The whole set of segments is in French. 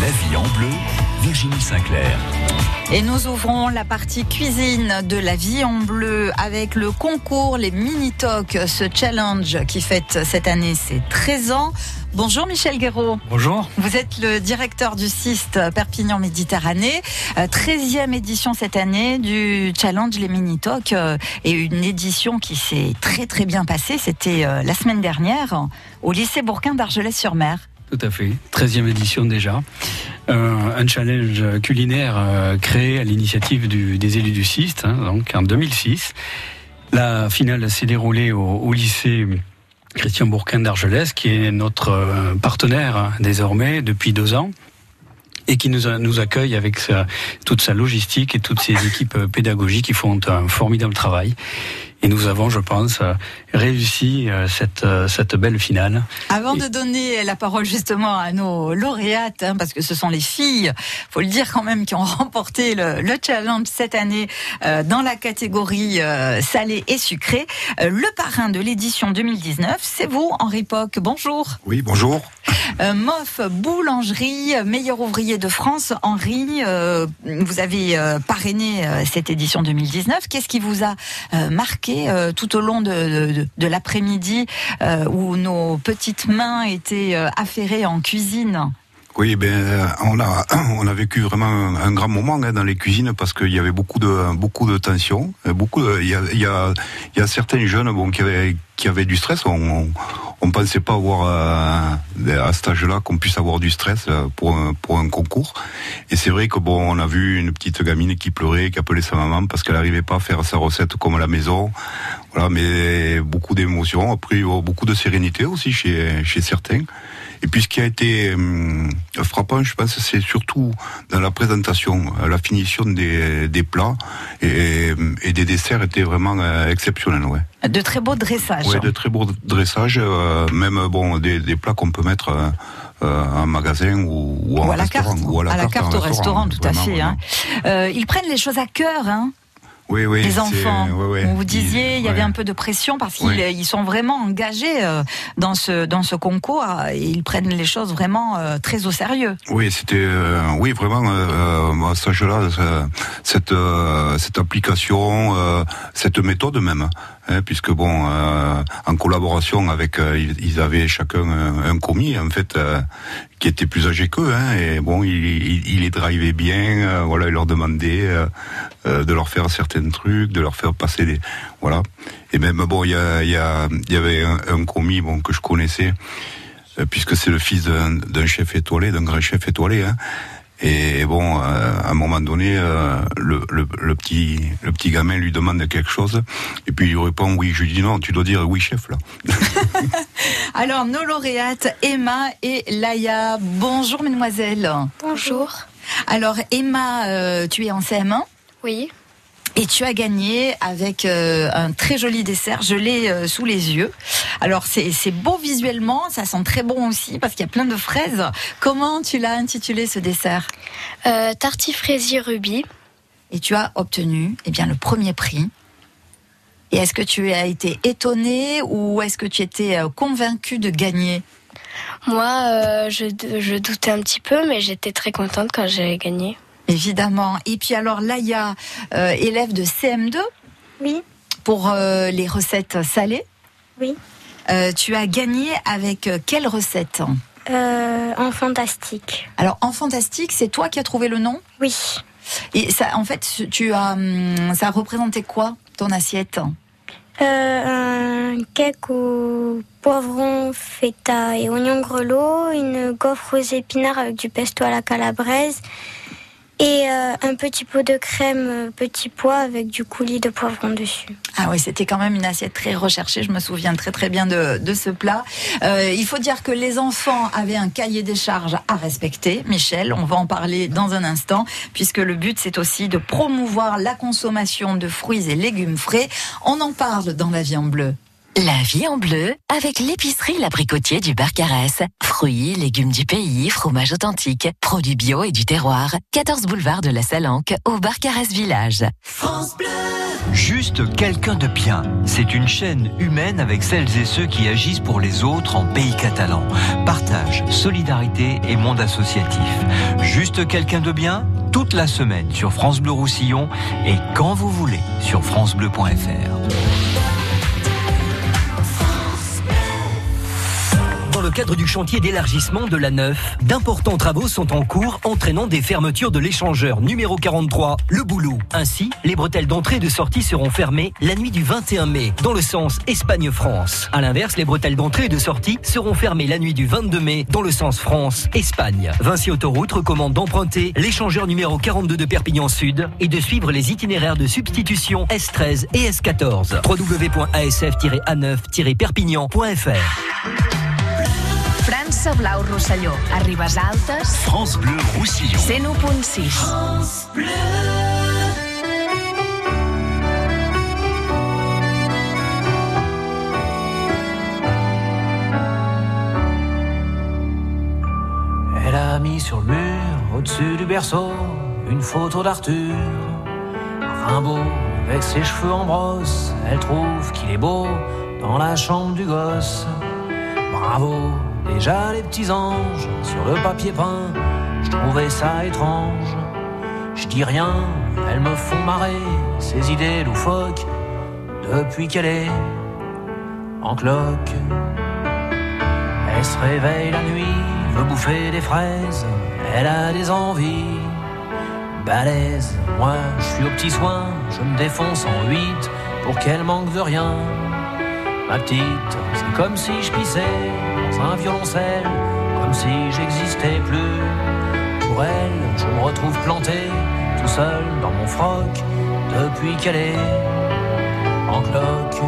La vie en bleu, Virginie Sinclair. Et nous ouvrons la partie cuisine de la vie en bleu avec le concours Les Mini Talk, ce challenge qui fête cette année ses 13 ans. Bonjour Michel Guéraud. Bonjour. Vous êtes le directeur du CIST Perpignan Méditerranée. 13e édition cette année du challenge Les Mini Talk euh, et une édition qui s'est très très bien passée. C'était euh, la semaine dernière au lycée Bourquin d'Argelès-sur-Mer. Tout à fait. 13e édition déjà. Euh, un challenge culinaire euh, créé à l'initiative des élus du CIST, hein, donc en 2006. La finale s'est déroulée au, lycée Christian Bourquin d'Argelès, qui est notre euh, partenaire hein, désormais depuis deux ans et qui nous, accueille avec toute sa logistique et toutes ses équipes pédagogiques qui font un formidable travail. Et nous avons, je pense, euh, réussi cette, cette belle finale. Avant de donner la parole justement à nos lauréates, hein, parce que ce sont les filles, faut le dire quand même, qui ont remporté le, le challenge cette année euh, dans la catégorie euh, salé et sucré. Euh, le parrain de l'édition 2019, c'est vous, Henri Poc. Bonjour. Oui, bonjour. Moff Boulangerie, meilleur ouvrier de France. Henri, vous avez parrainé cette édition 2019. Qu'est-ce qui vous a marqué tout au long de, l'après-midi où nos petites mains étaient affairées en cuisine oui, ben on a on a vécu vraiment un, grand moment hein, dans les cuisines parce qu'il y avait beaucoup de beaucoup de tensions, beaucoup. Il y a il y certains jeunes bon qui avaient qui du stress. On on pensait pas avoir euh, à cet âge-là qu'on puisse avoir du stress pour un, pour un concours. Et c'est vrai que bon, on a vu une petite gamine qui pleurait, qui appelait sa maman parce qu'elle n'arrivait pas à faire sa recette comme à la maison. Voilà, mais beaucoup d'émotions, après beaucoup de sérénité aussi chez chez certains. Et puis ce qui a été hum, frappant, je pense, c'est surtout dans la présentation, la finition des, des plats et, et, des desserts était vraiment euh, exceptionnel, ouais. De très beaux dressages. Ouais, de très beaux dressages, euh, même bon des, des plats qu'on peut mettre. Euh, en magasin ou, ou, ou en à la carte, ou à la, à la carte, carte, au restaurant, tout vraiment, à fait. Hein. Euh, ils prennent les choses à cœur, hein oui, oui, les enfants. Ouais, ouais. Vous disiez, il y avait un peu de pression parce qu'ils ils sont vraiment engagés euh, dans ce dans ce concours et ils prennent les choses vraiment euh, très au sérieux. Oui, c'était, euh, oui, vraiment, euh, à cet âge-là, ça- cette, euh, cette application, euh, cette méthode même, hein, puisque bon, euh, en collaboration avec, euh, ils, avaient chacun un, commis, en fait, euh, qui était plus âgé qu'eux, hein, et bon, il, il, les drivait bien, euh, voilà, il leur demandait de leur faire certains trucs, de leur faire passer des, voilà. Et même bon, il y, a, y, avait un, commis, bon, que je connaissais puisque c'est le fils d'un chef étoilé, d'un grand chef étoilé. Hein. Et bon, euh, à un moment donné, euh, le, le, le petit le petit gamin lui demande quelque chose, et puis il lui répond oui. Je lui dis non, tu dois dire oui chef là. Alors nos lauréates Emma et Laïa. Bonjour mesdemoiselles. Bonjour. Alors Emma, euh, tu es en CM1 Oui. Et tu as gagné avec euh, un très joli dessert. Je l'ai euh, sous les yeux. Alors c'est beau visuellement, ça sent très bon aussi parce qu'il y a plein de fraises. Comment tu l'as intitulé ce dessert? Euh, tartiflette rubis. et tu as obtenu eh bien le premier prix. Et est-ce que tu as été étonné ou est-ce que tu étais euh, convaincu de gagner? Moi, je, je doutais un petit peu, mais j'étais très contente quand j'ai gagné. Évidemment. Et puis alors Laïa, euh, élève de CM2 Oui, pour euh, les recettes salées. oui. Euh, tu as gagné avec quelle recette? En fantastique. Alors en fantastique, c'est toi qui as trouvé le nom? Oui. Et ça, en fait, tu as, hum, ça représentait quoi ton assiette? Euh, un cake au poivron, feta et oignon grelot, une gaufre aux épinards avec du pesto à la calabraise et euh, un petit pot de crème euh, petit pois avec du coulis de poivron dessus. Ah oui, c'était quand même une assiette très recherchée. Je me souviens très très bien de, de ce plat. Euh, il faut dire que les enfants avaient un cahier des charges à respecter. Michel, on va en parler dans un instant, puisque le but c'est aussi de promouvoir la consommation de fruits et légumes frais. On en parle dans la vie en bleu. La vie en bleu avec l'épicerie L'Abricotier du Barcarès. Fruits, légumes du pays, fromage authentique, produits bio et du terroir. 14 boulevard de la Salanque au Barcarès Village. France Bleu. Juste quelqu'un de bien. C'est une chaîne humaine avec celles et ceux qui agissent pour les autres en pays catalan. Partage, solidarité et monde associatif. Juste quelqu'un de bien toute la semaine sur France Bleu Roussillon et quand vous voulez sur francebleu.fr. Dans le cadre du chantier d'élargissement de la Neuf, d'importants travaux sont en cours entraînant des fermetures de l'échangeur numéro 43, le Boulot. Ainsi, les bretelles d'entrée et de sortie seront fermées la nuit du 21 mai dans le sens Espagne-France. À l'inverse, les bretelles d'entrée et de sortie seront fermées la nuit du 22 mai dans le sens France-Espagne. Vinci Autoroute recommande d'emprunter l'échangeur numéro 42 de Perpignan Sud et de suivre les itinéraires de substitution S13 et S14. www.asf-a9-perpignan.fr França Blau Rosselló. A Ribes Altes. France Bleu Roussillon. 101.6. France Bleu. Elle a mis sur le mur, au-dessus du berceau, une photo d'Arthur. Rimbaud, avec ses cheveux en brosse, elle trouve qu'il est beau dans la chambre du gosse. Bravo, Déjà les petits anges sur le papier peint, je trouvais ça étrange. Je dis rien, elles me font marrer, ces idées loufoques, depuis qu'elle est en cloque. Elle se réveille la nuit, veut bouffer des fraises, elle a des envies balèzes. Moi, je suis au petit soin, je me défonce en huit pour qu'elle manque de rien. Ma petite, c'est comme si je pissais un violoncelle, comme si j'existais plus. Pour elle, je me retrouve planté, tout seul dans mon froc, depuis qu'elle est en cloque.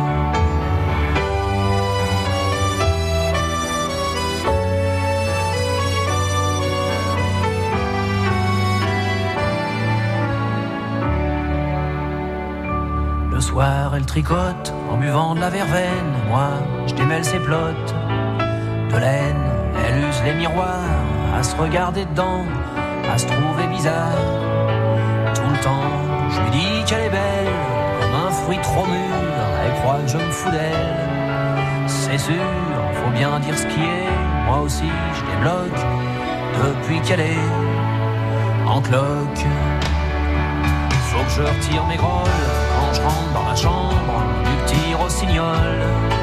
Le soir, elle tricote en buvant de la verveine. Moi, je démêle ses plottes Elle use les miroirs à se regarder dedans, à se trouver bizarre. Tout le temps, je lui dis qu'elle est belle, comme un fruit trop mûr. Elle croit que je me fous d'elle. C'est sûr, faut bien dire ce qui est. Moi aussi, je débloque depuis qu'elle est en cloque. Faut que je retire mes grolles quand je rentre dans la chambre du petit rossignol.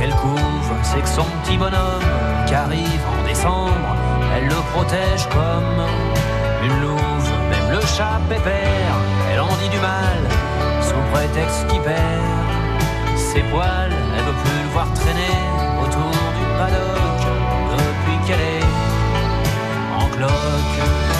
Qu'elle couvre, c'est que son petit bonhomme qui arrive en décembre, elle le protège comme une louve. Même le chat pépère, elle en dit du mal sous prétexte qu'il perd ses poils. Elle veut plus le voir traîner autour du paddock depuis qu'elle est en cloque.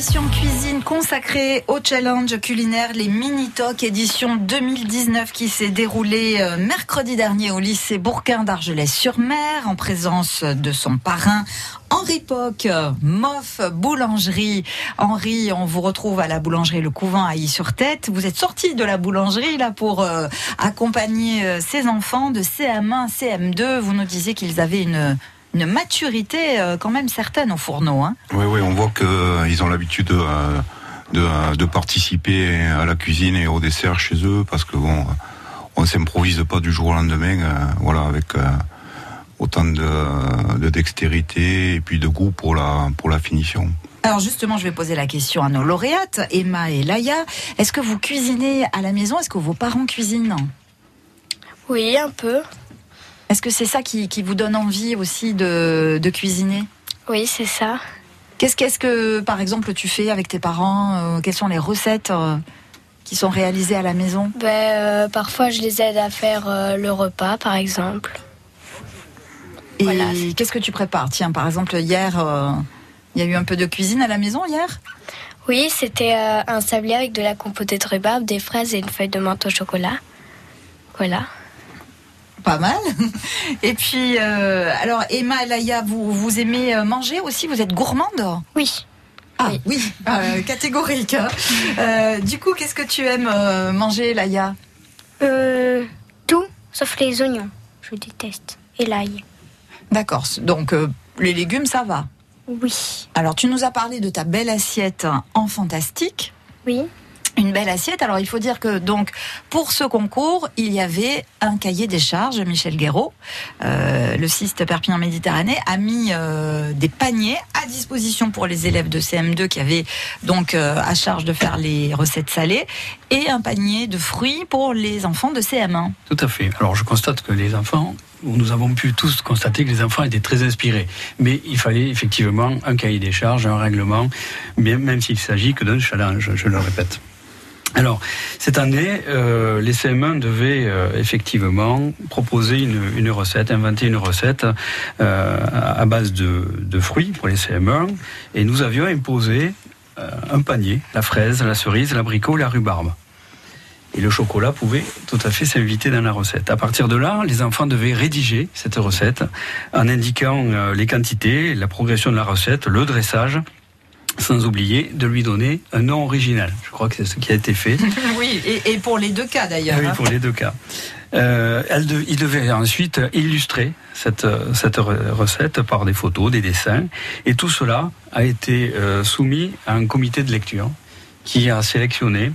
Émission cuisine consacrée au challenge culinaire, les Mini-Talk édition 2019 qui s'est déroulée euh, mercredi dernier au lycée Bourquin d'Argelès-sur-Mer en présence de son parrain Henri Poc, Moff Boulangerie. Henri, on vous retrouve à la boulangerie Le Couvent à Y-sur-Tête. Vous êtes sorti de la boulangerie là pour euh, accompagner euh, ces enfants de CM1, CM2. Vous nous disiez qu'ils avaient une une maturité euh, quand même certaine au fourneau. Hein. Oui, oui, on voit qu'ils ont l'habitude de, de, de, participer à la cuisine et au dessert chez eux parce que bon, on s'improvise pas du jour au lendemain, euh, voilà, avec euh, autant de, de, dextérité et puis de goût pour la, pour la finition. Alors justement, je vais poser la question à nos lauréates, Emma et Laïa. Est-ce que vous cuisinez à la maison? Est-ce que vos parents cuisinent? Oui, un peu. Est-ce que c'est ça qui, qui, vous donne envie aussi de, de cuisiner? Oui, c'est ça. Qu'est-ce qu'est-ce que, par exemple, tu fais avec tes parents euh, Quelles sont les recettes euh, qui sont réalisées à la maison? Ben, euh, parfois, je les aide à faire euh, le repas, par exemple. Et Voilà. qu'est-ce que tu prépares? Tiens, par exemple, hier, euh, il y a eu un peu de cuisine à la maison hier? Oui, c'était un sablier avec de la compotée de rhubarbe, des fraises et une feuille de menthe au chocolat. Voilà. Pas mal. Et puis, euh, alors, Emma et Laïa, vous, vous aimez euh, manger aussi? Vous êtes gourmande? Oui. Ah oui, euh, catégorique. hein. Euh, du coup, qu'est-ce que tu aimes manger, Laïa? Euh, tout, sauf les oignons. Je déteste. Et l'ail. D'accord, donc les légumes, ça va? Oui. Alors, tu nous as parlé de ta belle assiette en fantastique. Oui. Une belle assiette. Alors, il faut dire que donc pour ce concours, il y avait un cahier des charges. Michel Guéraud, euh, le CIST Perpignan Méditerranée, a mis euh, des paniers à disposition pour les élèves de CM2 qui avaient donc euh, à charge de faire les recettes salées et un panier de fruits pour les enfants de CM1. Tout à fait. Alors je constate que les enfants, nous avons pu tous constater que les enfants étaient très inspirés. Mais il fallait effectivement un cahier des charges, un règlement, même s'il s'agit que d'un challenge, je le répète. Alors, cette année, euh, les CM1 devaient euh, effectivement proposer une, une recette, inventer une recette euh, à base de, de fruits pour les CM1. Et nous avions imposé euh, un panier, la fraise, la cerise, l'abricot, la rhubarbe. Et le chocolat pouvait tout à fait s'inviter dans la recette. À partir de là, les enfants devaient rédiger cette recette en indiquant euh, les quantités, la progression de la recette, le dressage, sans oublier de lui donner un nom original. Je crois que c'est ce qui a été fait. oui, et, et pour les deux cas d'ailleurs. Oui, hein. pour les deux cas. Euh, elle de- il devait ensuite illustrer cette, cette re- recette par des photos, des dessins, et tout cela a été euh, soumis à un comité de lecture qui a sélectionné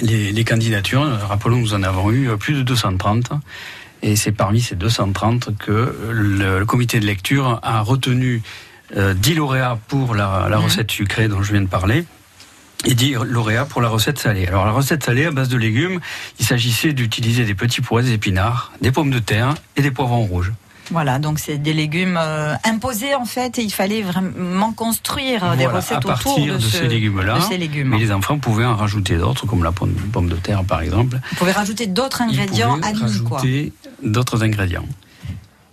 les, les candidatures. Rappelons, nous en avons eu plus de 230. Et c'est parmi ces 230 que le, le comité de lecture a retenu euh, 10 lauréats pour la, la recette sucrée dont je viens de parler et 10 lauréats pour la recette salée. Alors la recette salée à base de légumes, il s'agissait d'utiliser des petits pois, des épinards, des pommes de terre et des poivrons rouges. Voilà, donc c'est des légumes euh, imposés en fait, et il fallait vraiment construire des recettes à autour partir de, de, ce- ces légumes-là. légumes. Mais les enfants pouvaient en rajouter d'autres, comme la pomme, pomme de terre par exemple. Vous pouvez rajouter d'autres ingrédients rajouter d'autres ingrédients.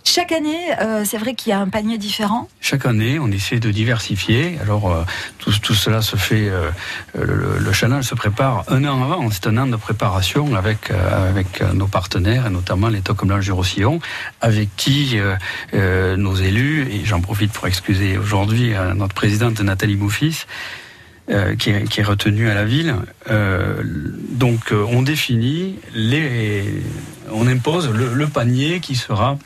Chaque année, euh, c'est vrai qu'il y a un panier différent. Chaque année, on essaie de diversifier. Alors, euh, tout, cela se fait. euh, le, le challenge se prépare un an avant. C'est un an de préparation avec avec nos partenaires, et notamment les Toques Blanches du Roussillon, avec qui nos élus, et j'en profite pour excuser aujourd'hui notre présidente Nathalie Bouffis, euh, qui, est, qui est retenue à la ville. Donc, on définit les, on impose le, le panier qui sera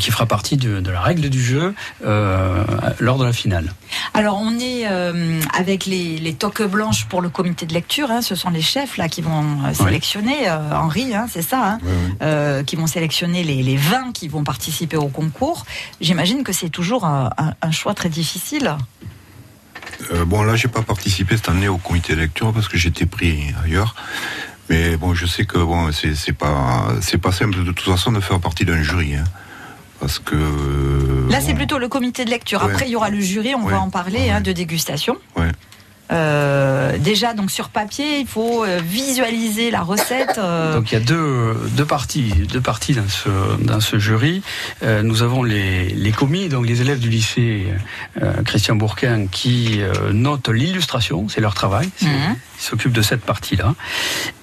qui fera partie de, de la règle du jeu euh, lors de la finale. Alors on est euh, avec les, les toques blanches pour le comité de lecture. hein. ce sont les chefs là qui vont euh, sélectionner euh, Henri, hein, c'est ça, hein, euh, qui vont sélectionner les, les 20 qui vont participer au concours. J'imagine que c'est toujours un, un- un choix très difficile. Euh, bon, là, j'ai pas participé cette année au comité de lecture parce que j'étais pris ailleurs. Mais bon, je sais que bon, c'est c'est pas c'est pas simple de toute façon de faire partie d'un jury, hein. Parce que Là, bon, c'est plutôt le comité de lecture. Ouais. Après, il y aura le jury, on Ouais. va en parler, hein, de dégustation. Ouais. Euh, déjà, donc sur papier, il faut euh, visualiser la recette. euh, Donc il y a deux, deux parties, deux parties dans ce, dans ce jury. Euh, nous avons les, les commis, donc les élèves du lycée euh, Christian Bourquin qui euh, notent l'illustration, c'est leur travail, Mhm. ils s'occupent de cette partie-là.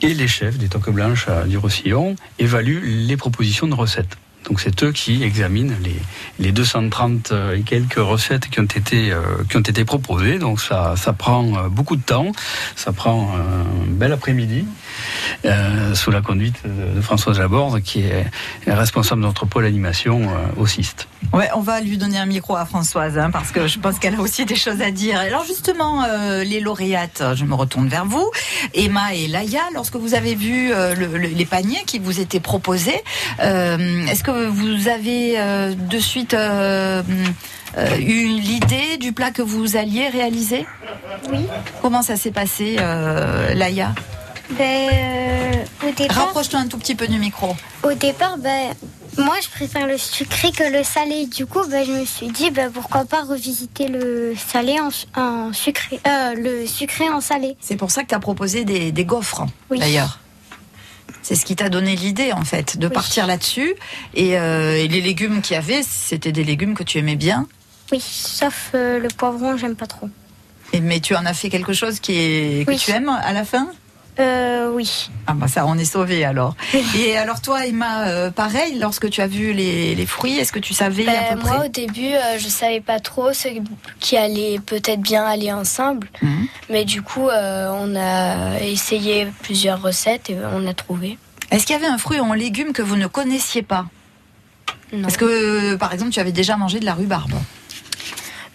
Et les chefs des Toques Blanches euh, du Roussillon évaluent les propositions de recettes. Donc c'est eux qui examinent les, les 230 et quelques recettes qui ont été, euh, proposées. Donc ça, prend euh, beaucoup de temps, ça prend un bel après-midi euh, sous la conduite de, Françoise Laborde qui est responsable de notre pôle animation euh, au CIST. Ouais, on va lui donner un micro à Françoise, hein, parce que je pense qu'elle a aussi des choses à dire. Alors justement, euh, les lauréates, je me retourne vers vous, Emma et Laïa, lorsque vous avez vu euh, le- le- les paniers qui vous étaient proposés, euh, est-ce que vous avez euh, de suite euh, euh, eu l'idée du plat que vous alliez réaliser? Oui. Comment ça s'est passé, euh, Laïa? Ben, euh, au départ, Rapproche-toi un tout petit peu du micro. au départ ben, Moi, je préfère le sucré que le salé. Du coup, bah, je me suis dit, bah, pourquoi pas revisiter le salé en, en sucré, euh, le sucré en salé. C'est pour ça que tu as proposé des, des gaufres, Oui. d'ailleurs. C'est ce qui t'a donné l'idée, en fait, de Oui. partir là-dessus. Et, euh, et les légumes qu'il y avait, c'était des légumes que tu aimais bien. Oui, sauf euh, le poivron, j'aime pas trop. Et- mais tu en as fait quelque chose qui est, que Oui. tu aimes à la fin? Euh, oui. Ah bah ça, on est sauvé alors. Et alors toi, Emma, euh, pareil, lorsque tu as vu les, les fruits, est-ce que tu savais à Ben, peu moi, près au début, euh, je savais pas trop ce qui allait peut-être bien aller ensemble. Mhm. Mais du coup, euh, on a essayé plusieurs recettes et on a trouvé. Est-ce qu'il y avait un fruit ou un légume que vous ne connaissiez pas? Non. Est-ce que, par exemple, tu avais déjà mangé de la rhubarbe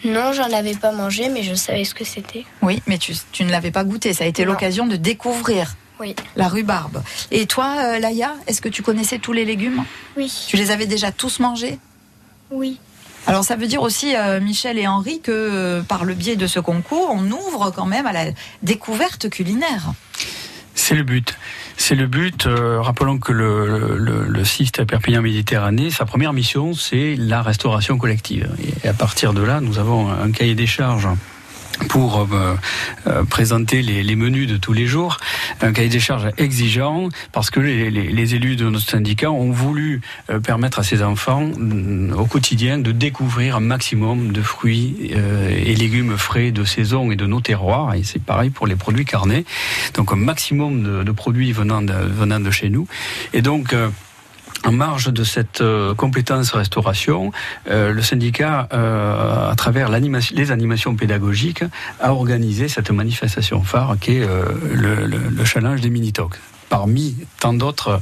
Non, j'en avais pas mangé, mais je savais ce que c'était. Oui, mais tu, tu ne l'avais pas goûté. Ça a été l'occasion de découvrir Oui. la rhubarbe. Et toi, euh, Laïa, est-ce que tu connaissais tous les légumes? Oui. Tu les avais déjà tous mangés? Oui. Alors ça veut dire aussi, euh, Michel et Henri, que euh, par le biais de ce concours, on ouvre quand même à la découverte culinaire. C'est le but. C'est le but. euh, rappelons que le, le, Perpignan Méditerranée, sa première mission, c'est la restauration collective. Et à partir de là, nous avons un cahier des charges pour euh, euh, présenter les, les menus de tous les jours, un cahier des charges exigeant parce que les, les, les élus de notre syndicat ont voulu euh, permettre à ces enfants mm, au quotidien de découvrir un maximum de fruits euh, et légumes frais de saison et de nos terroirs. Et c'est pareil pour les produits carnés. Donc un maximum de, de produits venant de, venant de chez nous. Et donc euh, en marge de cette euh, compétence restauration, euh, le syndicat, euh, à travers les animations pédagogiques, a organisé cette manifestation phare qui est le, le- le challenge des mini-talks parmi tant d'autres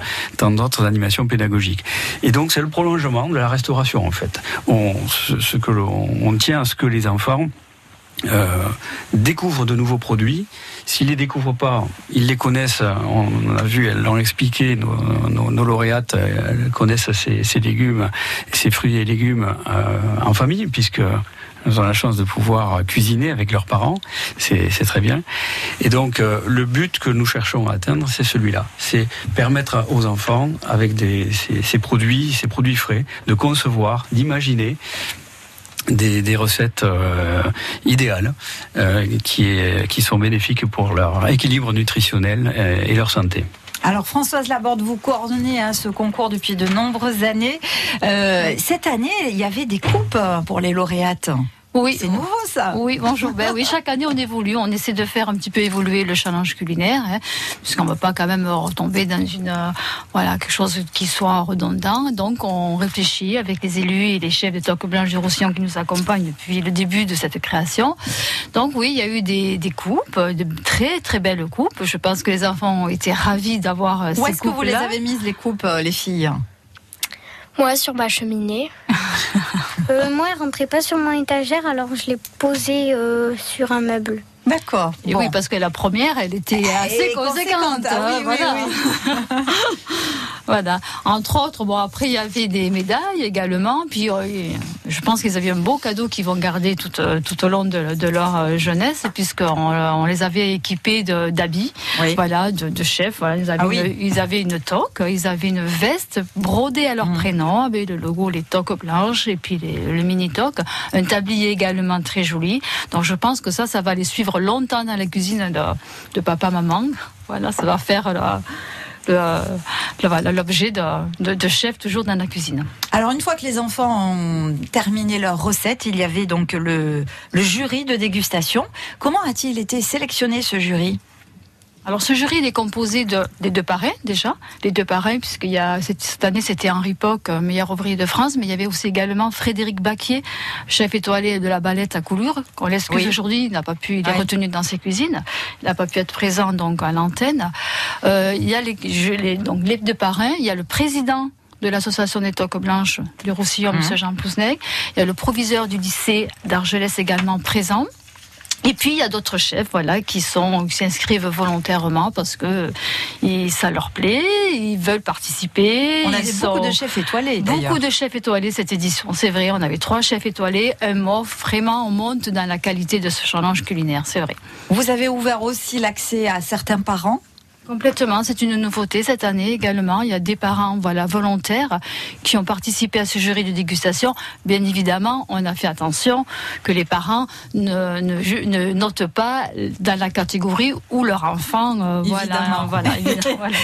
animations pédagogiques. Et donc c'est le prolongement de la restauration en fait. On, ce, que l'on on tient à ce que les enfants découvrent de nouveaux produits. S'ils les découvrent pas, ils les connaissent. On a vu, elles l'ont expliqué. Nos, lauréates, connaissent ces, légumes, ces fruits et légumes euh, en famille, puisque elles ont la chance de pouvoir cuisiner avec leurs parents. C'est très bien. Et donc, euh, le but que nous cherchons à atteindre, c'est celui-là. C'est permettre aux enfants, avec ces produits, ces produits frais, de concevoir, d'imaginer des, des recettes euh, idéales euh, qui, est- qui sont bénéfiques pour leur équilibre nutritionnel euh, et leur santé. Alors Françoise Laborde, vous coordonnez hein, ce concours depuis de nombreuses années. Euh, cette année, il y avait des coupes pour les lauréates. Oui. C'est nouveau ça. Oui, bonjour. Ben oui, chaque année on évolue, on essaie de faire un petit peu évoluer le challenge culinaire, hein, puisqu'on ne veut pas quand même retomber dans une euh, voilà quelque chose qui soit redondant. Donc on réfléchit avec les élus et les chefs de Toque Blanche du Roussillon qui nous accompagnent depuis le début de cette création. Donc oui, il y a eu des, des coupes, de très très belles coupes. Je pense que les enfants ont été ravis d'avoir euh, Où ces est-ce que vous les avez mises les coupes, euh, les filles? Moi, sur ma cheminée. Euh, moi, elle rentrait pas sur mon étagère, alors je l'ai posée euh, sur un meuble. D'accord. Et Bon. oui, parce que la première, elle était assez Et conséquente. conséquente, ah oui, hein, oui. voilà. Entre autres, bon, après, il y avait des médailles également. Puis, euh, je pense qu'ils avaient un beau cadeau qu'ils vont garder tout, euh, tout au long de, de leur euh, jeunesse, puisqu'on on les avait équipés d'habits, Oui. voilà, de, de chefs. Voilà, ils, avaient Ah oui. une, ils avaient une toque, ils avaient une veste brodée à leur Mm. prénom, avec le logo, les toques blanches, et puis les- le mini toque. Un tablier également très joli. Donc, je pense que ça, ça va les suivre longtemps dans la cuisine de, de papa, maman. Voilà, ça va faire voilà, l'objet de, chef toujours dans la cuisine. Alors une fois que les enfants ont terminé leur recette, il y avait donc le jury de dégustation. Comment a-t-il été sélectionné ce jury? Alors ce jury il est composé de, des deux parrains déjà, les deux parrains puisqu'il y a cette, cette année c'était Henri Poc, euh, meilleur ouvrier de France, mais il y avait aussi également Frédéric Baquier, chef étoilé de la Balette à Coulure, qu'on l'excuse Oui. aujourd'hui, il n'a pas pu, il est retenu dans ses cuisines, il n'a pas pu être présent donc à l'antenne. Euh, il y a les, je- les- donc les deux parrains, il y a le président de l'association des toques blanches du Roussillon. M. Jean Pousnec, il y a le proviseur du lycée d'Argelès également présent. Et puis il y a d'autres chefs, voilà, qui sont qui s'inscrivent volontairement parce que ils- ça leur plaît, ils veulent participer. On sont- beaucoup de chefs étoilés d'ailleurs. Beaucoup de chefs étoilés cette édition, c'est vrai. On avait trois chefs étoilés, un mot. Vraiment, on monte dans la qualité de ce challenge culinaire, c'est vrai. Vous avez ouvert aussi l'accès à certains parents Complètement, c'est une nouveauté cette année également. Il y a des parents voilà, volontaires qui ont participé à ce jury de dégustation. Bien évidemment, on a fait attention que les parents ne, ne, ne notent pas dans la catégorie où leur enfant... Euh, voilà, voilà, voilà,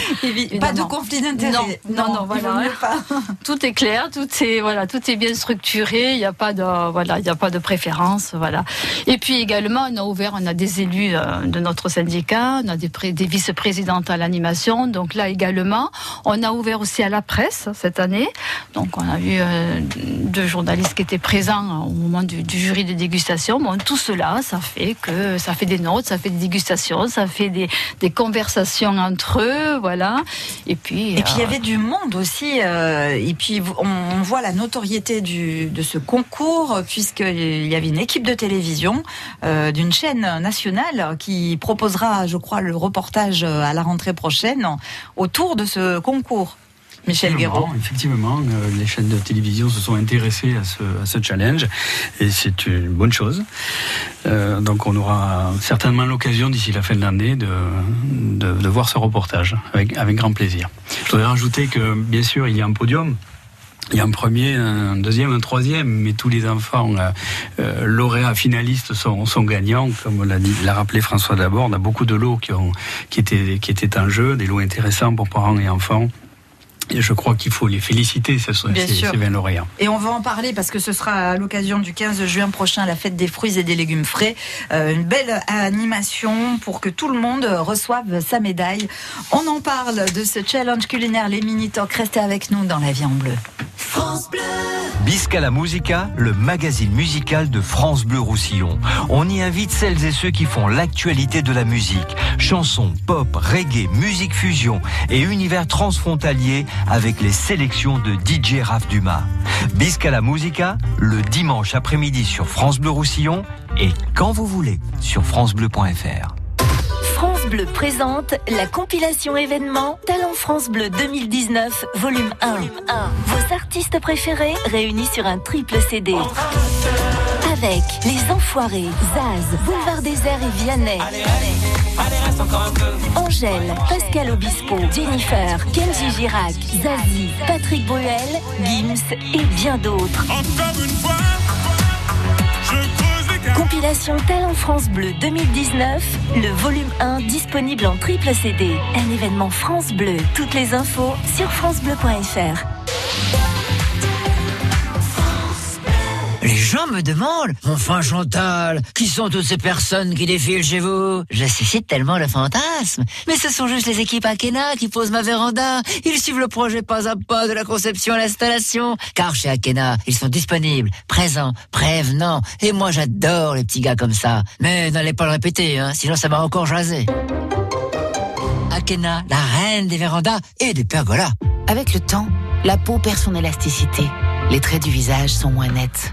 Pas de conflit d'intérêt. Non, non, non, voilà. Tout est clair, tout est, voilà, tout est bien structuré. Il n'y a pas de, voilà, il a pas de préférence. Voilà. Et puis également, on a ouvert, on a des élus euh, de notre syndicat, on a des, des vice-présidents à l'animation. Donc là également, on a ouvert aussi à la presse cette année. Donc on a eu euh, deux journalistes qui étaient présents au moment du, jury de dégustation. Bon, tout cela, ça fait que ça fait des notes, ça fait des dégustations, ça fait des, des conversations entre eux, voilà. Et puis et puis il y euh, avait du monde aussi. Euh, et puis on, voit la notoriété du, de ce concours puisqu'il y avait une équipe de télévision d'une chaîne nationale qui proposera, je crois, le reportage à la rentrée prochaine autour de ce concours. Michel Guéraud. Effectivement, euh, les chaînes de télévision se sont intéressées à ce, à ce challenge et c'est une bonne chose. Euh, donc on aura certainement l'occasion d'ici la fin de l'année de, de, voir ce reportage avec, avec grand plaisir. Je voudrais rajouter que bien sûr il y a un podium il y a un premier, un deuxième, un troisième, mais tous les enfants euh, euh, lauréats finalistes sont, gagnants, comme l'a rappelé François d'abord. On a beaucoup de lots qui, étaient, qui étaient en jeu, des lots intéressants pour parents et enfants. Et je crois qu'il faut les féliciter, ces, Bien ces, ces lauréats. Et on va en parler parce que ce sera à l'occasion du 15 juin prochain, la fête des fruits et des légumes frais. Euh, une belle animation pour que tout le monde reçoive sa médaille. On en parle de ce challenge culinaire, les mini-talks. Restez avec nous dans La Vie en Bleu. France Bleu Bisca la Musica, le magazine musical de France Bleu Roussillon. On y invite celles et ceux qui font l'actualité de la musique. Chansons, pop, reggae, musique fusion et univers transfrontalier avec les sélections de DJ Raph Dumas. Bisca la Musica, le dimanche après-midi sur France Bleu Roussillon et quand vous voulez sur francebleu.fr. France Bleu présente la compilation événement Talent France Bleu 2019, volume 1. Vos artistes préférés réunis sur un triple CD. Avec Les Enfoirés, Zaz, Boulevard Désert et Vianney. Angèle, Pascal Obispo, Jennifer, Kenji Girac, Zazie, Patrick Bruel, Gims et bien d'autres. Compilation Talent France Bleu 2019, le volume 1 disponible en triple CD. Un événement France Bleu. Toutes les infos sur francebleu.fr. Les gens me demandent, enfin Chantal, qui sont toutes ces personnes qui défilent chez vous? Je suscite tellement le fantasme. Mais ce sont juste les équipes Akena qui posent ma véranda. Ils suivent le projet pas à pas de la conception à l'installation. Car chez Akena, ils sont disponibles, présents, prévenants. Et moi j'adore les petits gars comme ça. Mais n'allez pas le répéter, hein, sinon ça m'a encore jasé. Akena, la reine des vérandas et des pergolas. Avec le temps, la peau perd son élasticité. Les traits du visage sont moins nets.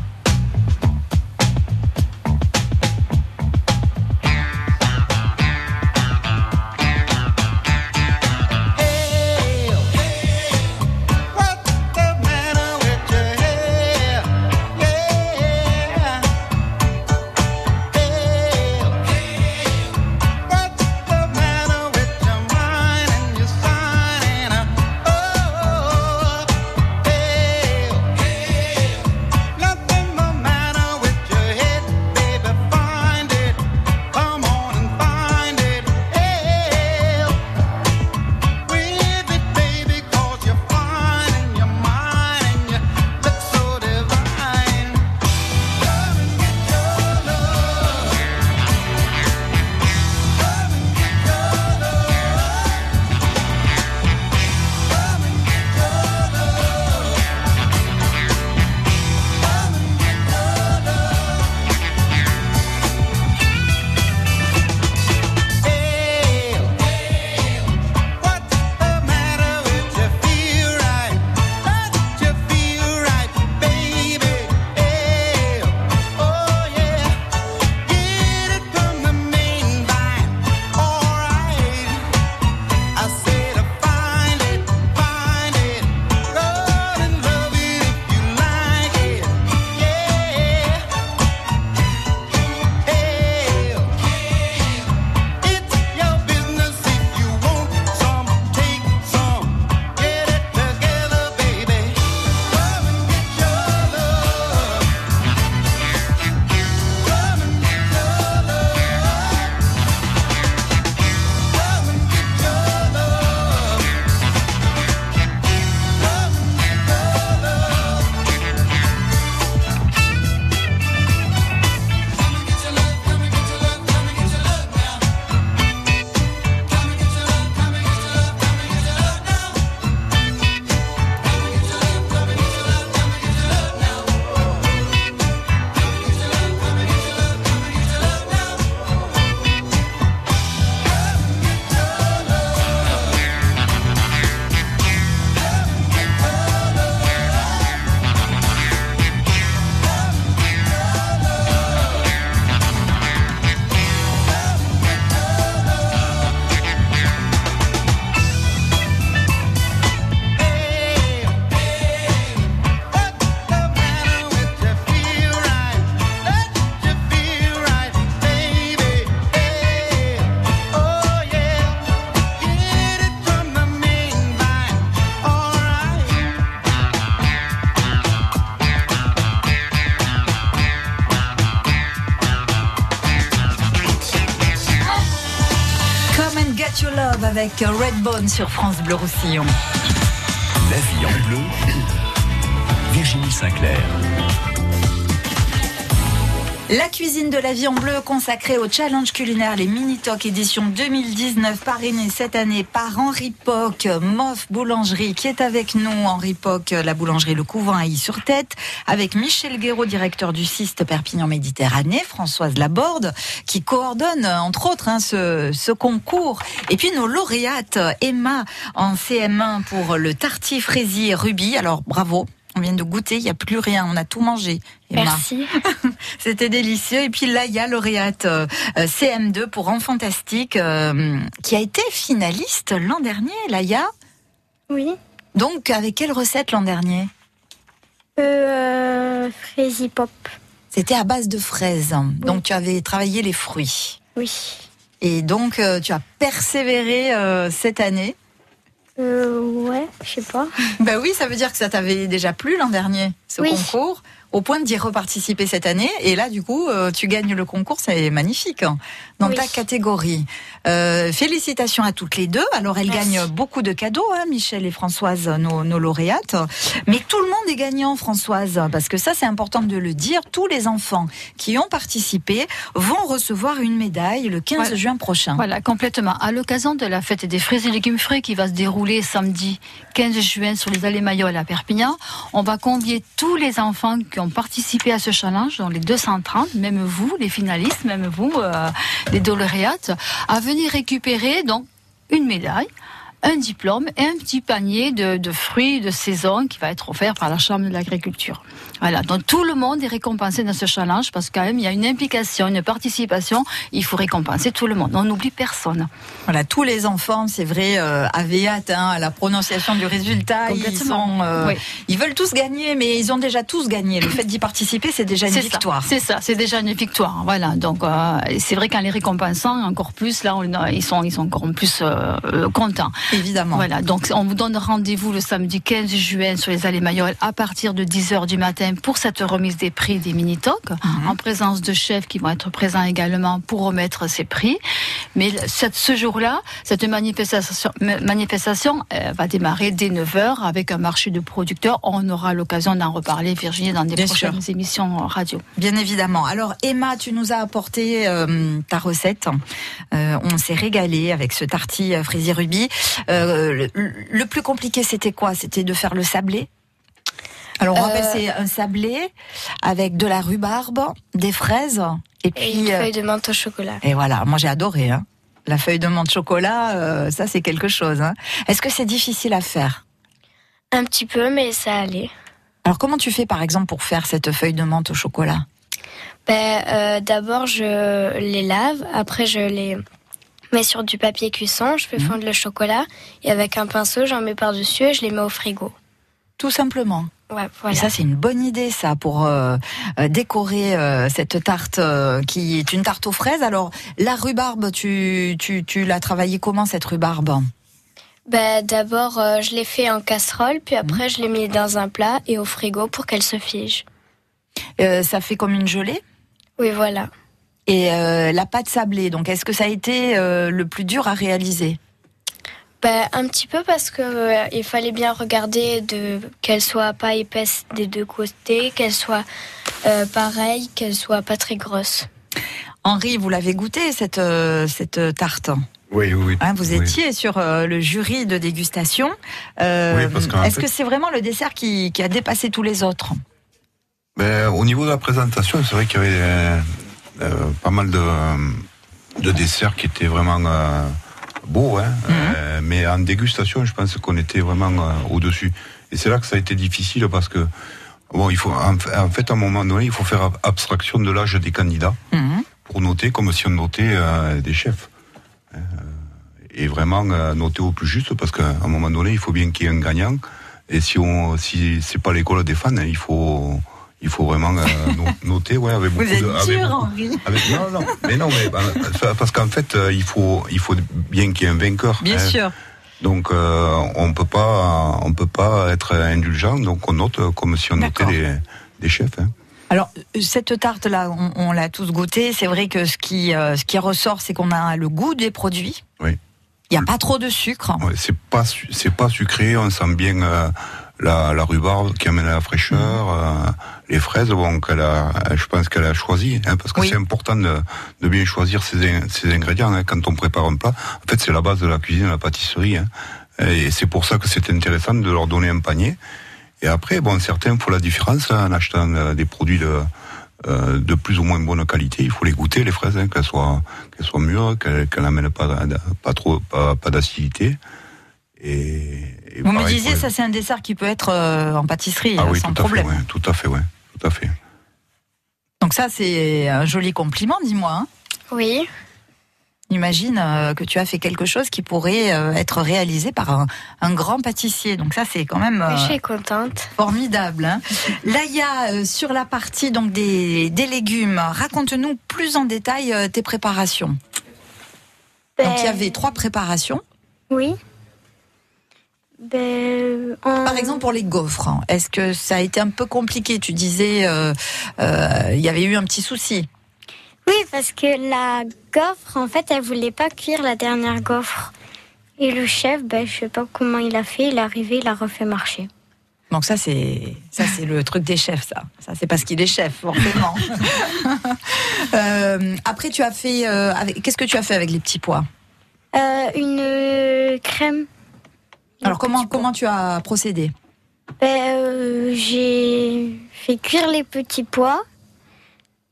Avec Redbone sur France Bleu Roussillon. La vie en bleu, Virginie Sinclair. La cuisine de la vie en bleu consacrée au challenge culinaire Les Mini Talk édition 2019 parrainée cette année par Henri Poc, Moff Boulangerie qui est avec nous. Henri Poc, la boulangerie Le Couvent à sur tête avec Michel Guéraud, directeur du CIST Perpignan Méditerranée, Françoise Laborde qui coordonne entre autres hein, ce, concours et puis nos lauréates Emma en CM1 pour le tartif Ruby. Alors bravo, on vient de goûter, il n'y a plus rien, on a tout mangé. Emma. Merci. C'était délicieux. Et puis là, il y a lauréate euh, euh, CM2 pour Enfants Fantastique, euh, qui a été finaliste l'an dernier, Laïa. Oui. Donc, avec quelle recette l'an dernier? Euh, Frazy Pop. C'était à base de fraises. Donc, tu avais travaillé les fruits. Oui. Et donc, euh, tu as persévéré euh, cette année. Euh, ouais, je sais pas. Ben oui, ça veut dire que ça t'avait déjà plu l'an dernier, ce Oui. concours, au point d'y reparticiper cette année. Et là, du coup, euh, tu gagnes le concours, c'est magnifique, dans Oui. ta catégorie. Euh, félicitations à toutes les deux. Alors, elles Merci. gagnent beaucoup de cadeaux, hein, Michel et Françoise, nos, nos lauréates. Mais tout le monde est gagnant, Françoise, parce que ça, c'est important de le dire. Tous les enfants qui ont participé vont recevoir une médaille le 15 Voilà. juin prochain. Voilà, complètement. À l'occasion de la fête des fruits et légumes frais qui va se dérouler samedi 15 juin sur les allées Mayol à Perpignan, on va convier tous les enfants qui ont participé à ce challenge, dont les 230, même vous, les finalistes, même vous, euh, les lauréates, à venir récupérer donc une médaille un diplôme et un petit panier de, de fruits de saison qui va être offert par la Chambre de l'agriculture. Voilà, donc tout le monde est récompensé dans ce challenge parce quand même il y a une implication, une participation, il faut récompenser tout le monde. On n'oublie personne. Voilà, tous les enfants, c'est vrai, euh, avaient hâte hein, à la prononciation du résultat. Ils, sont, euh, Oui. ils veulent tous gagner, mais ils ont déjà tous gagné. Le fait d'y participer, c'est déjà une victoire. C'est ça, c'est déjà une victoire. Voilà, donc euh, c'est vrai qu'en les récompensant encore plus, là, on- ils sont ils sont encore plus euh, euh, contents. Évidemment. Voilà, donc on vous donne rendez-vous le samedi 15 juin sur les allées Mayol à partir de 10h du matin pour cette remise des prix des mini-talks, Mhm. en présence de chefs qui vont être présents également pour remettre ces prix. Mais cette- ce jour-là, cette manifestation, ma- manifestation euh, va démarrer dès 9h avec un marché de producteurs. On aura l'occasion d'en reparler, Virginie, dans des Bien prochaines émissions radio. Bien évidemment. Alors Emma, tu nous as apporté euh, ta recette. Euh, on s'est régalé avec ce tarti fraisier rubis. Euh, le, le plus compliqué, c'était quoi? C'était de faire le sablé? Alors on Euh, c'est un sablé avec de la rhubarbe, des fraises et Et puis une euh, feuille de menthe au chocolat. Et voilà, moi j'ai adoré. Hein. La feuille de menthe chocolat, euh, ça c'est quelque chose. Hein. Est-ce que c'est difficile à faire? Un petit peu, mais ça allait. Alors comment tu fais par exemple pour faire cette feuille de menthe au chocolat? Ben, euh, D'abord, je les lave. Après, je les mets sur du papier cuisson. Je fais Mhm. fondre le chocolat. Et avec un pinceau, j'en mets par-dessus et je les mets au frigo. Tout simplement. Ouais, Et voilà. ça c'est une bonne idée ça pour euh, euh, décorer euh, cette tarte euh, qui est une tarte aux fraises. Alors la rhubarbe, tu, tu, tu l'as travaillée comment cette rhubarbe? Ben, D'abord, je les fais en casserole. Puis après, je les mets dans un plat et au frigo pour qu'elles se. Euh, Ça fait comme une gelée? Oui, voilà. Et euh, la pâte sablée. Donc est-ce que ça a été euh, le plus dur à réaliser? Ben, un petit peu parce que euh, il fallait bien regarder de qu'elle soit pas épaisse des deux côtés, qu'elle soit euh, pareille, qu'elle soit pas très grosse. Henri, vous l'avez goûté cette, euh, cette tarte? Oui, oui. oui. Hein, vous Oui. étiez sur euh, le jury de dégustation. Euh, Oui, Est-ce fait- que c'est vraiment le dessert qui, qui a dépassé tous les autres? Ben, au niveau de la présentation, c'est vrai qu'il y avait pas mal de, de desserts qui étaient vraiment euh, beaux, hein, Euh, mais en dégustation, je pense qu'on était vraiment euh, au-dessus. Et c'est là que ça a été difficile parce que, bon, il faut, en, fait- à un moment donné, il faut faire ab- abstraction de l'âge des candidats pour noter comme si on notait euh, des chefs. Euh, et vraiment euh, noter au plus juste parce qu'à un moment donné, il faut bien qu'il y ait un gagnant. Et si on, si c'est pas l'école des fans, il faut, il faut vraiment euh, no- noter, ouais, avec beaucoup Vous êtes de, avec dur, beaucoup- Henri. avec- non, non, mais non, mais bah, parce qu'en fait, euh, il faut, il faut bien qu'il y ait un vainqueur. Bien hein. sûr. Donc, euh, on peut pas, on peut pas être indulgent. Donc, on note comme si on notait des, des chefs. hein. Alors, cette tarte-là, on, on l'a tous goûtée. C'est vrai que ce qui, euh, ce qui ressort, c'est qu'on a le goût des produits. Oui. Il n'y a pas trop de sucre. Ouais, c'est pas c'est pas sucré, on sent bien euh, la, la rhubarbe qui amène à la fraîcheur, euh, les fraises, bon, qu'elle a, je pense qu'elle a choisi, hein, parce que c'est important de, de bien choisir ses, in- ses ingrédients hein, quand on prépare un plat. En fait, c'est la base de la cuisine, la pâtisserie, hein. et c'est pour ça que c'est intéressant de leur donner un panier. Et après, bon, certains font la différence en achetant euh, des produits de euh, de plus ou moins bonne qualité. Il faut les goûter, les fraises, qu'elles soient, qu'elles soient mûres, qu'elles qu'elles n'amènent pas, d- pas trop, pas, pas d'acidité. Et, et Vous me disiez, ça c'est un dessert qui peut être euh, en pâtisserie ah euh, oui, sans tout à problème. fait, ouais, tout à fait, ouais, tout à fait. Donc ça c'est un joli compliment, dis-moi. hein. Oui. Imagine euh, que tu as fait quelque chose qui pourrait euh, être réalisé par un, un grand pâtissier. Donc ça c'est quand même je euh, suis contente. formidable. hein. Laïa, sur la partie donc des, des légumes, raconte-nous plus en détail tes préparations. Donc il y Ben, avait trois préparations. Oui. Ben, en- Par exemple pour les gaufres, hein, est-ce que ça a été un peu compliqué? Tu disais euh, euh, il y avait eu un petit souci. Oui, parce que la gaufre, en fait, elle voulait pas cuire la dernière gaufre. Et le chef, ben, je sais pas comment il a fait. Il est arrivé, il a refait marcher. Donc ça c'est ça c'est le truc des chefs ça. Ça c'est parce qu'il est chef forcément. Euh, après tu as fait euh, avec qu'est-ce que tu as fait avec les petits pois? Euh, une crème. Alors comment comment tu as procédé Ben, euh, j'ai fait cuire les petits pois.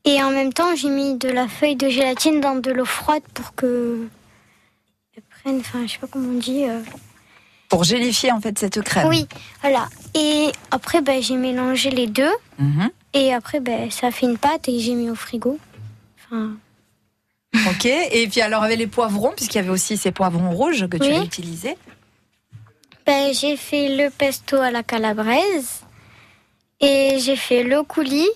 Et en même temps, j'ai mis de la feuille de gélatine dans de l'eau froide pour que. elles prennent. Enfin, je sais pas comment on dit. euh. Pour gélifier en fait cette crème. Oui, voilà. Et après, ben, j'ai mélangé les deux. Mhm. Et après, ben, ça fait une pâte et j'ai mis au frigo. Enfin, Ok. Et puis alors avec les poivrons puisqu'il y avait aussi ces poivrons rouges que tu Oui. as utilisés. Ben, j'ai fait le pesto à la calabraise. Et j'ai fait le coulis.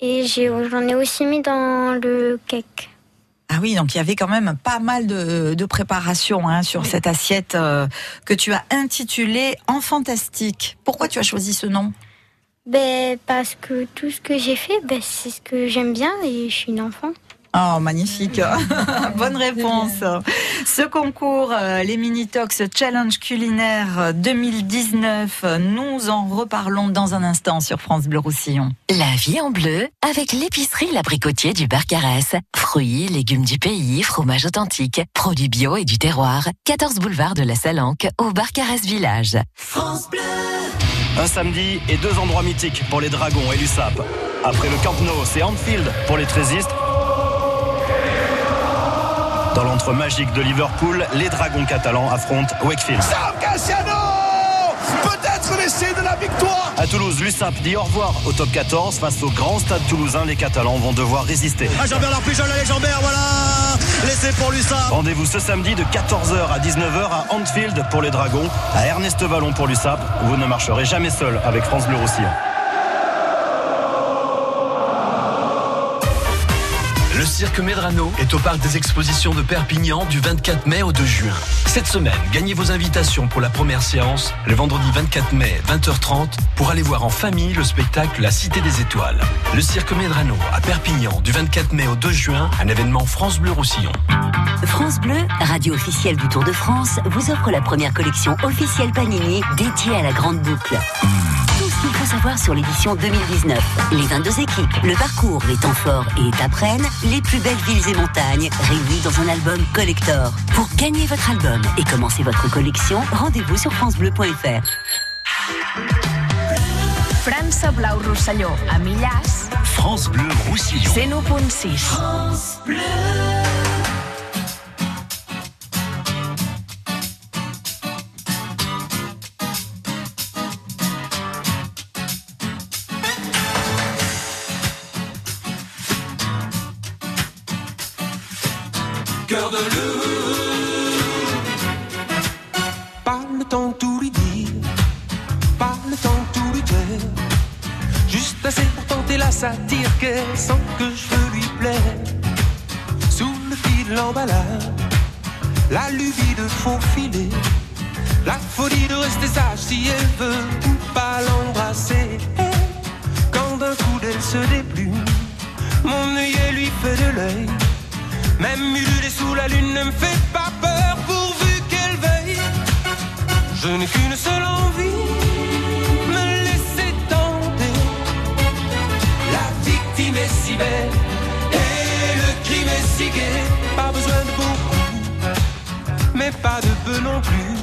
Et j'en ai aussi mis dans le cake. Ah oui, donc il y avait quand même pas mal de, de préparation hein, sur cette assiette euh, que tu as intitulée Enfant Fantastique. Pourquoi tu as choisi ce nom? Ben, parce que tout ce que j'ai fait, ben, c'est ce que j'aime bien et je suis une enfant. Oh, magnifique. Bonne réponse. Ce concours, euh, les Minitox Challenge Culinaire 2019, euh, nous en reparlons dans un instant sur France Bleu Roussillon. La vie en bleu avec l'épicerie L'Abricotier du Barcarès. Fruits, légumes du pays, fromage authentique, produits bio et du terroir. 14 boulevard de la Salanque au Barcarès Village. France Bleu. Un samedi et deux endroits mythiques pour les Dragons et l'USAP. Après le Camp Nou, c'est Anfield pour les Trésistes. Dans l'entre magique de Liverpool, les Dragons catalans affrontent Wakefield. Sam Cassiano Peut-être l'essai de la victoire À Toulouse, l'USAP dit au revoir au top 14 face au grand stade toulousain. Les Catalans vont devoir résister. Ah, Jean-Bernard Pujol, allez Jean-Bernard, voilà L'essai pour l'USAP Rendez-vous ce samedi de 14h à 19h à Anfield pour les Dragons, à Ernest Vallon pour l'USAP. Vous ne marcherez jamais seul avec France Bleu Roussillon. Cirque Medrano est au parc des expositions de Perpignan du 24 mai au 2 juin. Cette semaine, gagnez vos invitations pour la première séance, le vendredi 24 mai, 20h30, pour aller voir en famille le spectacle La Cité des Étoiles. Le cirque Medrano à Perpignan du 24 mai au 2 juin, un événement France Bleu Roussillon. France Bleu, radio officielle du Tour de France, vous offre la première collection officielle Panini dédiée à la grande boucle. Qu'il faut savoir sur l'édition 2019. Les 22 équipes, le parcours, les temps forts et étapes reines, les plus belles villes et montagnes, réunis dans un album collector. Pour gagner votre album et commencer votre collection, rendez-vous sur francebleu.fr. França Blau Rosselló, a Millàs, France Bleu Roussillon. 101.6. France Bleu. Sent que je lui plaire. Sous le fil de l'emballage La lubie de faufiler La folie de rester sage si elle veut ou pas l'embrasser. Quand d'un coup d'elle se déplume Mon œil lui fait de l'œil. Même ululer sous la lune ne me fait pas besoin de beaucoup, mais pas de peu non plus.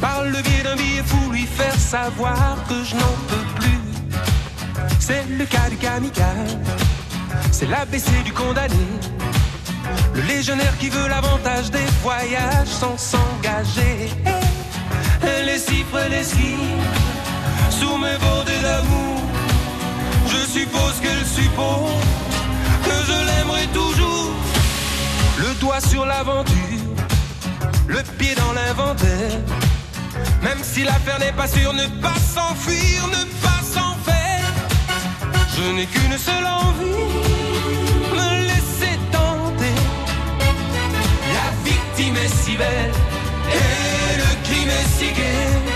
Par le biais d'un billet fou, lui faire savoir que je n'en peux plus. C'est le cas du kamikaze, c'est l'ABC du condamné. Le légionnaire qui veut l'avantage des voyages sans s'engager. Elle Les cypres, les skis, sous mes bordées d'amour, je suppose qu'elle suppose que je l'aimerai tout le doigt sur l'aventure, le pied dans l'inventaire. Même si l'affaire n'est pas sûre, ne pas s'enfuir, ne pas s'en faire. Je n'ai qu'une seule envie, me laisser tenter. La victime est si belle et le crime est si gai.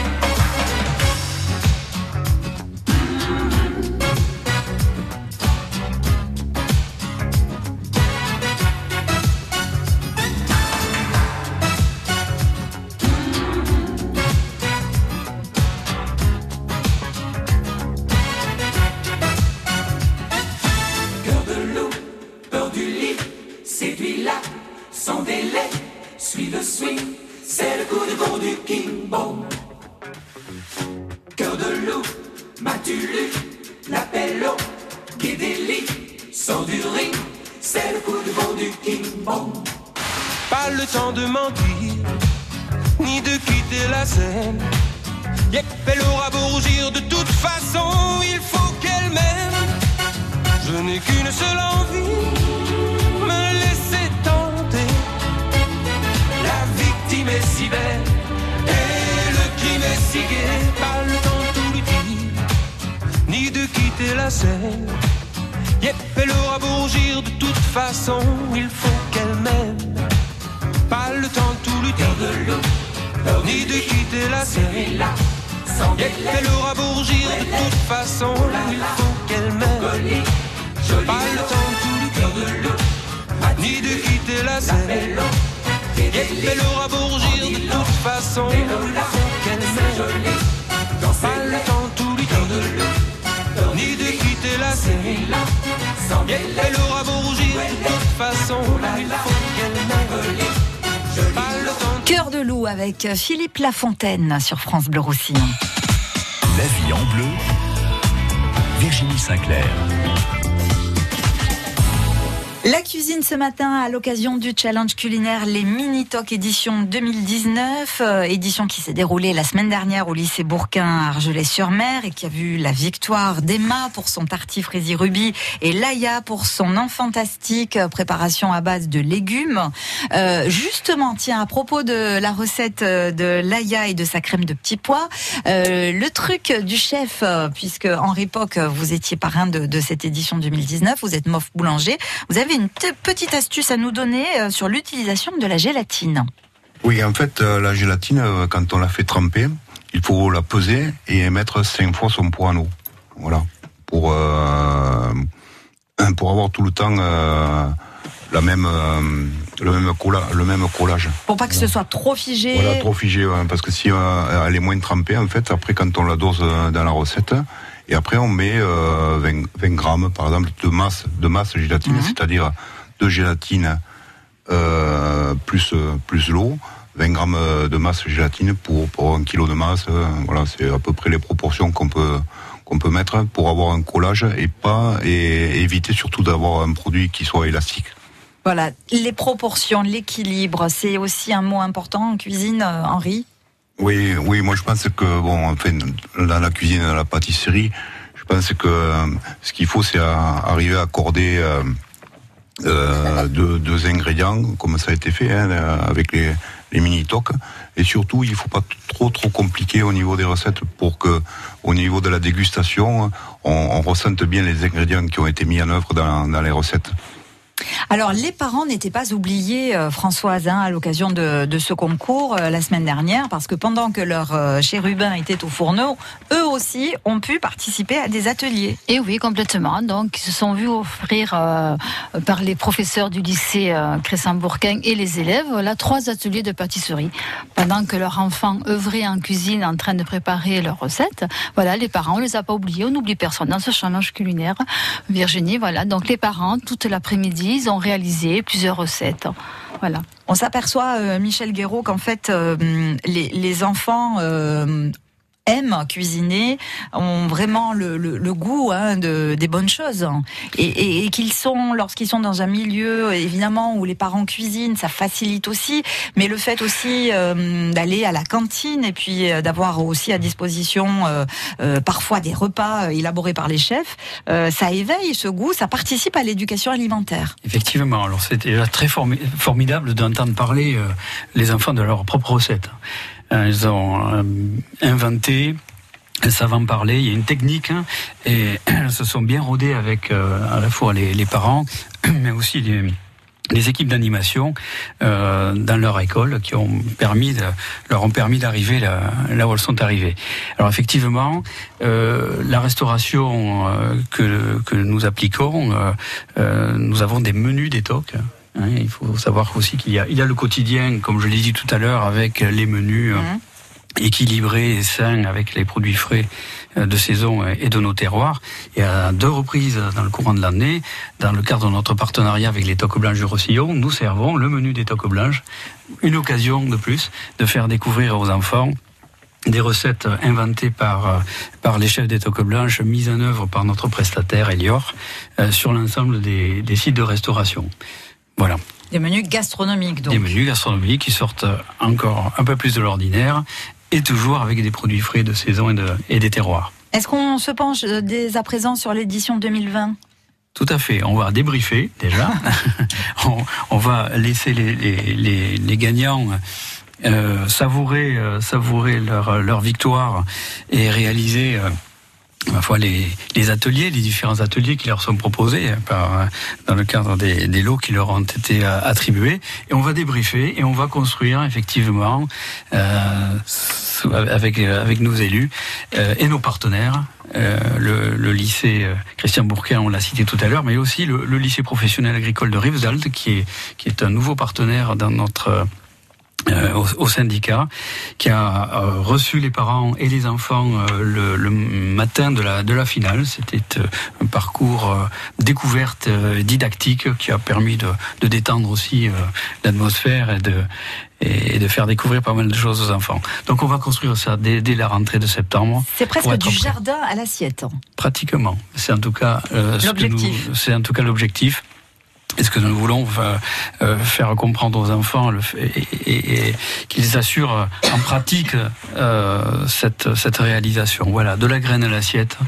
Qu'une seule envie, me laisser tenter. La victime est si belle et le crime est si gai. Pas le temps de tout lui dire, ni de quitter la scène. Yep, elle aura beau rougir, de toute façon, il faut qu'elle m'aime. Pas le temps de tout lui dire, ni de quitter la scène. Yep, elle aura beau rougir, de toute façon, il faut qu'elle m'aime. Pas le temps de tout lui dire, ni de quitter la scène. Yep, elle aura beau rougir, de toute façon, qu'elle m'aime. Pas le temps de tout lui dire, ni de quitter la scène. Yep, elle aura beau rougir, de toute façon, il le Cœur de loup avec Philippe Lafontaine sur France Bleu Roussillon. La vie en bleu, Virginie Sinclair. La cuisine ce matin à l'occasion du challenge culinaire Les Mini Talk édition 2019, euh, édition qui s'est déroulée la semaine dernière au lycée Bourquin à Argelès-sur-Mer et qui a vu la victoire d'Emma pour son tartif Rési Ruby et Laïa pour son enfant fantastique euh, préparation à base de légumes. Euh, justement, tiens, à propos de la recette euh, de Laïa et de sa crème de petits pois, euh, le truc du chef, euh, puisque Henri Poc, vous étiez parrain de, de cette édition 2019, vous êtes mof boulanger, vous avez une petite astuce à nous donner euh, sur l'utilisation de la gélatine. Oui, en fait, euh, la gélatine, euh, quand on la fait tremper, il faut la peser et mettre cinq fois son poids en eau. Voilà. Pour, euh, pour avoir tout le temps euh, la même, euh, le, même colla- le même collage. Pour pas que ce soit trop figé. Voilà, trop figé, ouais, parce que si euh, elle est moins trempée, en fait, après, quand on la dose dans la recette, et après, on met euh, 20, 20 grammes, par exemple, de masse, de masse gélatine, c'est-à-dire de gélatine euh, plus, plus l'eau, 20 grammes de masse gélatine pour, pour un kilo de masse. euh, voilà, c'est à peu près les proportions qu'on peut qu'on peut mettre pour avoir un collage et pas et éviter surtout d'avoir un produit qui soit élastique. Voilà, les proportions, l'équilibre, c'est aussi un mot important en cuisine, Henri. Oui, oui, moi je pense que bon, enfin, dans la cuisine, dans la pâtisserie, je pense que euh, ce qu'il faut, c'est arriver à accorder euh, euh, deux, ingrédients, comme ça a été fait hein, avec les, mini tocs, et surtout, il faut pas trop trop compliquer au niveau des recettes pour que, au niveau de la dégustation, on, ressente bien les ingrédients qui ont été mis en œuvre dans les recettes. Alors, les parents n'étaient pas oubliés, euh, Françoise, hein, à l'occasion de, ce concours euh, la semaine dernière, parce que pendant que leur euh, chérubin était au fourneau, eux aussi ont pu participer à des ateliers. Et oui, complètement. Donc, ils se sont vus offrir euh, par les professeurs du lycée Crescent-Bourquin et les élèves voilà, trois ateliers de pâtisserie. Pendant que leurs enfants œuvraient en cuisine en train de préparer leurs recettes, voilà, les parents, on les a pas oubliés, on n'oublie personne dans ce challenge culinaire. Virginie, voilà. Donc, les parents, toute l'après-midi, ont réalisé plusieurs recettes. Voilà. On s'aperçoit, euh, Michel Guéraud, qu'en fait, euh, les, les enfants euh, aiment cuisiner ont vraiment le, le- le goût hein, de, des bonnes choses. Et, et- et qu'ils sont, lorsqu'ils sont dans un milieu, évidemment, où les parents cuisinent, ça facilite aussi. Mais le fait aussi euh, d'aller à la cantine et puis euh, d'avoir aussi à disposition euh, euh, parfois des repas euh, élaborés par les chefs, euh, ça éveille ce goût, ça participe à l'éducation alimentaire. Effectivement, alors c'était déjà très formi- formidable d'entendre parler les enfants de leurs propres recettes. Euh, ils ont euh, inventé, savent en parler, il y a une technique, hein, et elles se sont bien rodées avec euh, à la fois les, les parents, mais aussi les, les équipes d'animation euh, dans leur école qui ont permis de, leur ont permis d'arriver là, là où elles sont arrivées. Alors effectivement, euh, la restauration euh, que, que nous appliquons, nous avons des menus détox. Hein. il faut savoir aussi qu'il y a, il y a le quotidien, comme je l'ai dit tout à l'heure, avec les menus euh, équilibrés et sains avec les produits frais euh, de saison et de nos terroirs. Et à deux reprises dans le courant de l'année, dans le cadre de notre partenariat avec les Toques Blanches du Roussillon, nous servons le menu des Toques Blanches. Une occasion de plus de faire découvrir aux enfants des recettes inventées par, euh, par les chefs des Toques Blanches, mises en œuvre par notre prestataire Elior, sur l'ensemble des, des sites de restauration. Voilà. Des menus gastronomiques, donc. Des menus gastronomiques qui sortent encore un peu plus de l'ordinaire et toujours avec des produits frais de saison et, de, et des terroirs. Est-ce qu'on se penche euh, dès à présent sur l'édition 2020 Tout à fait. On va débriefer déjà. on, on va laisser les, les, les, les gagnants euh, savourer, euh, savourer leur, leur victoire et réaliser. euh, ma foi, les, les ateliers, les différents ateliers qui leur sont proposés hein, par, euh, dans le cadre des, des lots qui leur ont été euh, attribués. Et on va débriefer et on va construire effectivement euh, avec, euh, avec nos élus euh, et nos partenaires. euh, le, le lycée euh, Christian Bourquin, on l'a cité tout à l'heure, mais aussi le, le lycée professionnel agricole de Rivesaltes, qui est, qui est un nouveau partenaire dans notre euh, au, au syndicat, qui a euh, reçu les parents et les enfants euh, le, le matin de la, de la finale. C'était euh, un parcours euh, découverte euh, didactique qui a permis de, de détendre aussi euh, l'atmosphère et de, et de faire découvrir pas mal de choses aux enfants. Donc on va construire ça dès, dès la rentrée de septembre. C'est presque du prêt. jardin à l'assiette. Pratiquement. C'est en tout cas euh, L'objectif. C'est en tout cas l'objectif. Et ce que nous voulons euh, euh, faire comprendre aux enfants le et, et- et qu'ils assurent euh, en pratique euh, cette, cette réalisation? Voilà, de la graine à l'assiette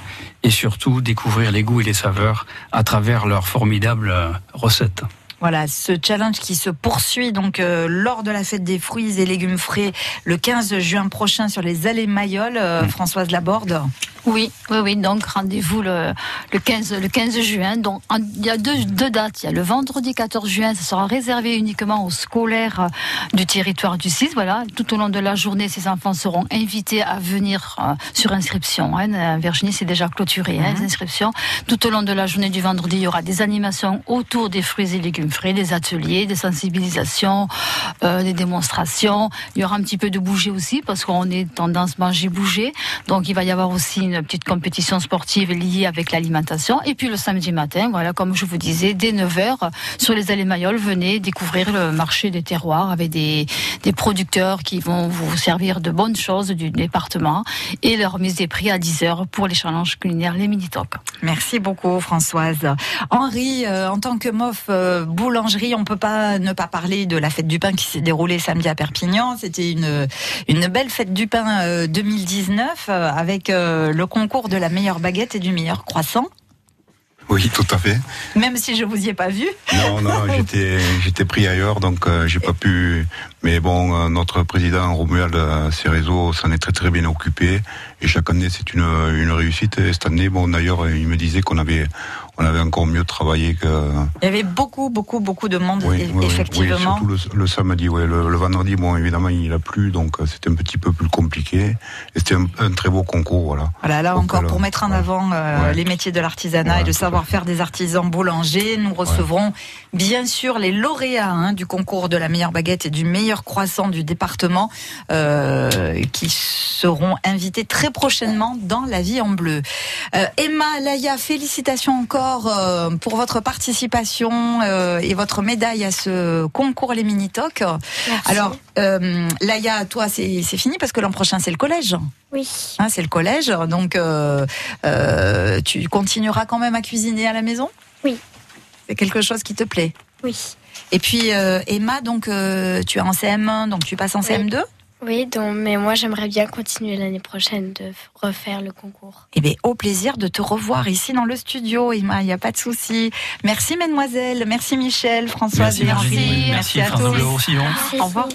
et surtout découvrir les goûts et les saveurs à travers leurs formidables recettes. Voilà, ce challenge qui se poursuit donc euh, lors de la fête des fruits et légumes frais le 15 juin prochain sur les allées Mayol. Euh, Françoise Laborde. Oui, oui, oui. Donc rendez-vous le, le 15, le 15 juin. Donc en- il y a deux, deux dates. Il y a le vendredi 14 juin, ça sera réservé uniquement aux scolaires euh, du territoire du 6. Voilà, tout au long de la journée, ces enfants seront invités à venir euh, sur inscription. hein. Euh, Virginie, c'est déjà clôturé, hein, les inscriptions. Tout au long de la journée du vendredi, il y aura des animations autour des fruits et légumes frais, des ateliers, des sensibilisations, euh, des démonstrations. Il y aura un petit peu de bouger aussi parce qu'on est tendance manger bouger. Donc il va y avoir aussi une petite compétition sportive liée avec l'alimentation. Et puis le samedi matin, voilà, comme je vous disais, dès 9h, sur les allées Mayol, venez découvrir le marché des terroirs avec des, des producteurs qui vont vous servir de bonnes choses du département et leur mise des prix à 10h pour les challenges culinaires, les mini-tocs. Merci beaucoup Françoise. Henri, euh, en tant que MOF euh, boulangerie, on peut pas ne pas parler de la fête du pain qui s'est déroulée samedi à Perpignan. C'était une, une belle fête du pain euh, 2019 euh, avec euh, le concours de la meilleure baguette et du meilleur croissant. Oui, tout à fait. Même si je vous y ai pas vu. Non, non, j'étais, j'étais pris ailleurs, donc euh, j'ai pas pu. Mais bon, euh, notre président Romuald euh, Cerezo s'en est très très bien occupé, et chaque année c'est une, une réussite. Et cette année, bon, d'ailleurs, il me disait qu'on avait, on avait encore mieux travaillé que. Il y avait beaucoup, beaucoup, beaucoup de monde, Oui, oui, oui, effectivement. oui, surtout le, le samedi, ouais, le, le vendredi, bon, évidemment, il a plu, donc euh, c'était un petit peu plus compliqué. Et c'était un, un très beau concours, voilà. Voilà, là Donc, encore, alors, pour mettre en avant euh, Ouais. les métiers de l'artisanat et le savoir-faire des artisans boulangers, nous recevrons bien sûr les lauréats hein, du concours de la meilleure baguette et du meilleur croissants du département euh, qui seront invités très prochainement dans La Vie en Bleu. Euh, Emma, Laïa, félicitations encore euh, pour votre participation euh, et votre médaille à ce concours Les Mini-Tocs. Alors, euh, Laïa, toi, c'est c'est fini parce que l'an prochain, c'est le collège. Oui. Hein, c'est le collège, donc euh, euh, tu continueras quand même à cuisiner à la maison? Oui. C'est quelque chose qui te plaît? Oui. Et puis Emma, donc tu es en CM1, donc tu passes en CM2 Oui, donc, mais moi j'aimerais bien continuer l'année prochaine de refaire le concours. Eh bien, au plaisir de te revoir ici dans le studio, Emma, il n'y a pas de souci. Merci, mesdemoiselles, merci Michel, Françoise Merci, et Henri. Virginie. Merci, à tous. Au revoir.